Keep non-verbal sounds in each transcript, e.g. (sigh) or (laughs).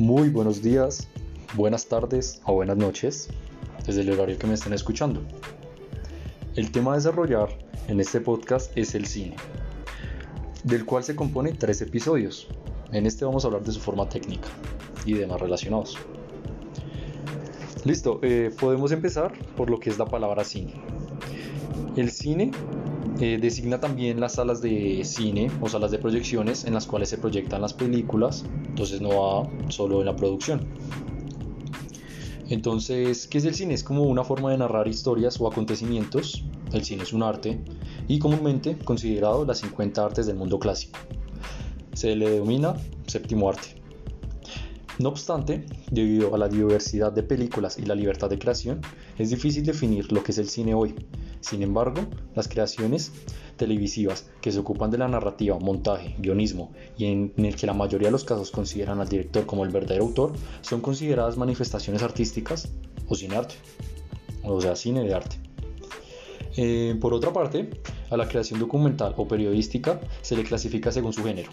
Muy buenos días, buenas tardes o buenas noches, desde el horario que me estén escuchando. El tema a desarrollar en este podcast es el cine, del cual se compone tres episodios. En este vamos a hablar de su forma técnica y demás relacionados. Listo, eh, podemos empezar por lo que es la palabra cine. El cine eh, designa también las salas de cine o salas de proyecciones en las cuales se proyectan las películas, entonces no va solo en la producción. Entonces, ¿qué es el cine? Es como una forma de narrar historias o acontecimientos. El cine es un arte y comúnmente considerado las 50 artes del mundo clásico. Se le denomina séptimo arte. No obstante, debido a la diversidad de películas y la libertad de creación, es difícil definir lo que es el cine hoy, sin embargo, las creaciones televisivas que se ocupan de la narrativa, montaje, guionismo y en, el que la mayoría de los casos consideran al director como el verdadero autor, son consideradas manifestaciones artísticas o cine arte, o sea, cine de arte. Eh, por otra parte, a la creación documental o periodística se le clasifica según su género.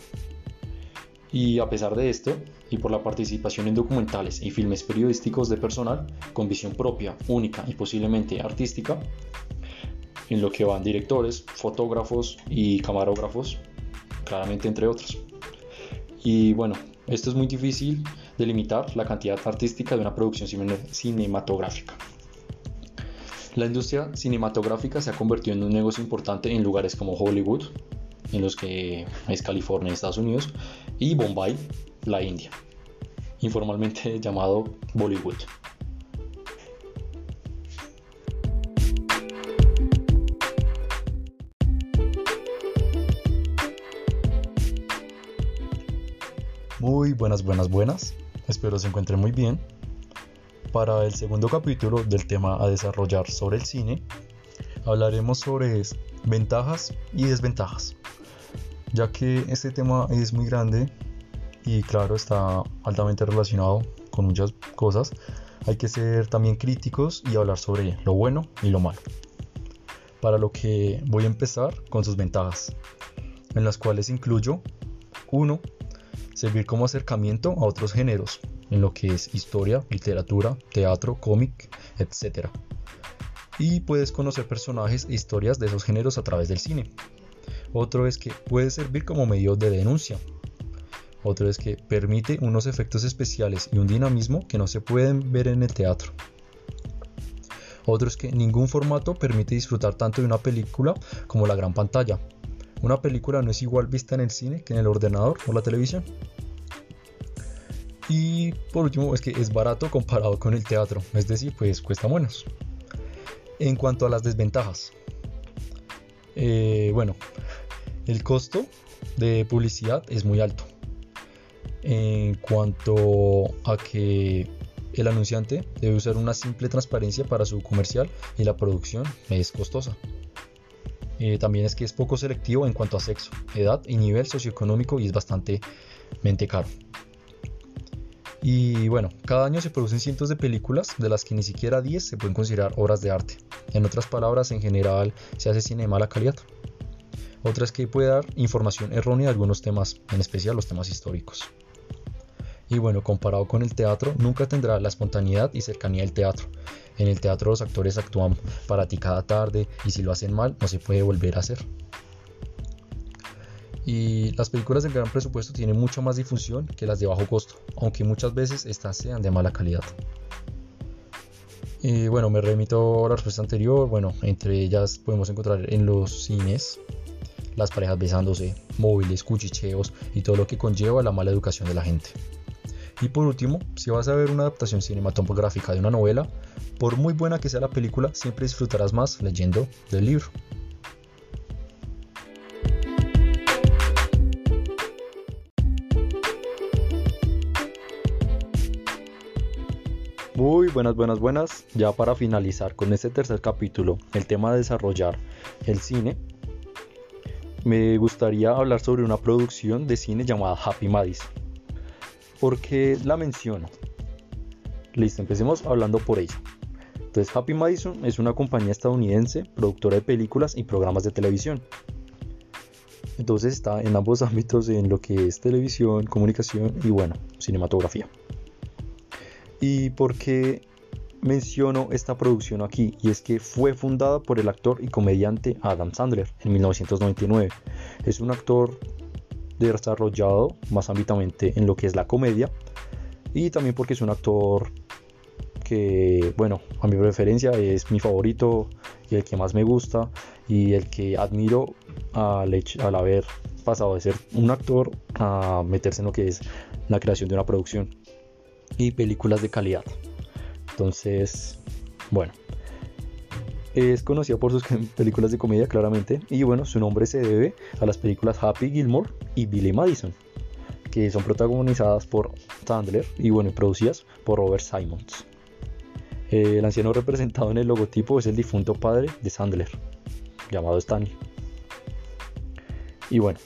Y a pesar de esto, y por la participación en documentales y filmes periodísticos de personal con visión propia, única y posiblemente artística, en lo que van directores, fotógrafos y camarógrafos, claramente entre otros. Y bueno, esto es muy difícil delimitar la cantidad artística de una producción cinematográfica. La industria cinematográfica se ha convertido en un negocio importante en lugares como Hollywood, en los que es California, Estados Unidos, y Bombay, la India, informalmente (laughs) llamado Bollywood. Muy buenas, buenas, buenas. Espero se encuentren muy bien. Para el segundo capítulo del tema a desarrollar sobre el cine, hablaremos sobre ventajas y desventajas. Ya que este tema es muy grande y claro está altamente relacionado con muchas cosas, hay que ser también críticos y hablar sobre lo bueno y lo malo. Para lo que voy a empezar con sus ventajas, en las cuales incluyo 1 servir como acercamiento a otros géneros, en lo que es historia, literatura, teatro, cómic, etc. Y puedes conocer personajes e historias de esos géneros a través del cine. Otro es que puede servir como medio de denuncia. Otro es que permite unos efectos especiales y un dinamismo que no se pueden ver en el teatro. Otro es que ningún formato permite disfrutar tanto de una película como la gran pantalla, una película no es igual vista en el cine que en el ordenador o la televisión. Y por último es que es barato (laughs) comparado con el teatro, es decir, pues cuesta menos. En cuanto a las desventajas, eh, bueno, el costo de publicidad es muy alto. En cuanto a que el anunciante debe usar una simple transparencia para su comercial y la producción es costosa. Eh, también es que es poco selectivo en cuanto a sexo, edad y nivel socioeconómico y es bastante mente caro. Y bueno, cada año se producen cientos de películas, de las que ni siquiera 10 se pueden considerar obras de arte. En otras palabras, en general se hace cine de mala calidad. Otra es que puede dar información errónea de algunos temas, en especial los temas históricos. Y bueno, comparado con el teatro, nunca tendrá la espontaneidad y cercanía del teatro, en el teatro los actores actúan para ti cada tarde y si lo hacen mal no se puede volver a hacer. Y las películas de gran presupuesto tienen mucha más difusión que las de bajo costo, aunque muchas veces estas sean de mala calidad. Y bueno, me remito a la respuesta anterior. Bueno, entre ellas podemos encontrar en los cines las parejas besándose, móviles, cuchicheos y todo lo que conlleva la mala educación de la gente. Y por último, si vas a ver una adaptación cinematográfica de una novela, por muy buena que sea la película, siempre disfrutarás más leyendo del libro. Muy buenas, buenas, buenas. Ya para finalizar con este tercer capítulo, el tema de desarrollar el cine, me gustaría hablar sobre una producción de cine llamada Happy Madison. ¿Por qué la menciono? Listo, empecemos hablando por ella. Entonces, Happy Madison es una compañía estadounidense, productora de películas y programas de televisión. Entonces está en ambos (laughs) ámbitos, en lo que es televisión, comunicación y bueno, cinematografía. ¿Y por qué menciono esta producción aquí? Y es que fue fundada por el actor y comediante Adam Sandler en 1999. Es un actor desarrollado más ámbitamente en lo que es la comedia y también porque es un actor que, bueno, a mi preferencia es mi favorito y el que más me gusta y el que admiro al, al haber pasado de ser un actor a meterse en lo que es la creación de una producción y películas de calidad. Entonces, bueno, es conocido por sus (laughs) películas de comedia claramente y bueno, su nombre se debe a las películas Happy Gilmore y Billy Madison, que son protagonizadas por Sandler y bueno, producidas por Robert Simons. el anciano representado en el logotipo es el difunto padre de Sandler, llamado Stanley. Y bueno,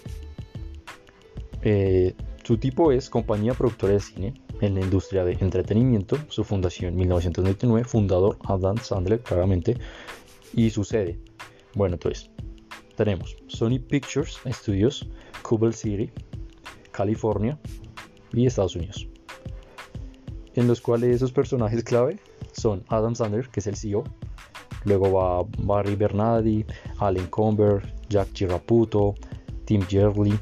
eh, su tipo es compañía productora de cine en la industria de entretenimiento, su fundación 1999, fundador Adam Sandler claramente, y su sede. Bueno, entonces tenemos Sony Pictures Studios, Cobble City, California y Estados Unidos. En los cuales esos personajes clave son Adam Sandler, que es el CEO, luego va Barry Bernardi, Allen Comber, Jack Chiraputo, Tim Jerley,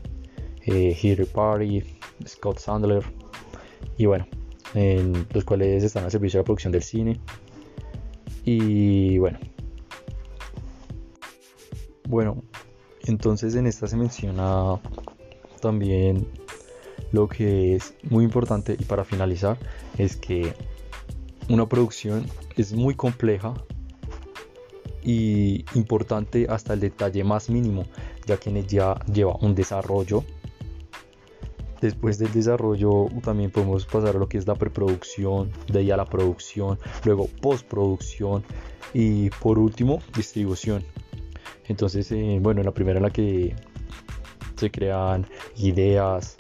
eh, Party, Scott Sandler, y bueno, en los cuales están al servicio de la producción del cine. Y bueno, bueno, entonces en esta se menciona también lo que es muy importante y para finalizar es que una producción es muy compleja y importante hasta el detalle más mínimo, ya que ya lleva un desarrollo Después del desarrollo también podemos pasar a lo que es la preproducción, de ahí a la producción, luego postproducción y por último distribución. Entonces, eh, bueno, en la primera en la que se crean ideas,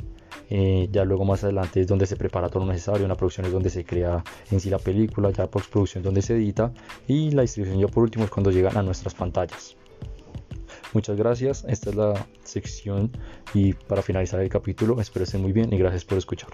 eh, ya luego más adelante es donde se prepara todo lo necesario, en la producción es donde se crea en sí la película, ya postproducción donde se edita y la distribución ya por último es cuando llegan a nuestras pantallas. Muchas gracias, esta es la sección y para finalizar el capítulo espero estén muy bien y gracias por escuchar.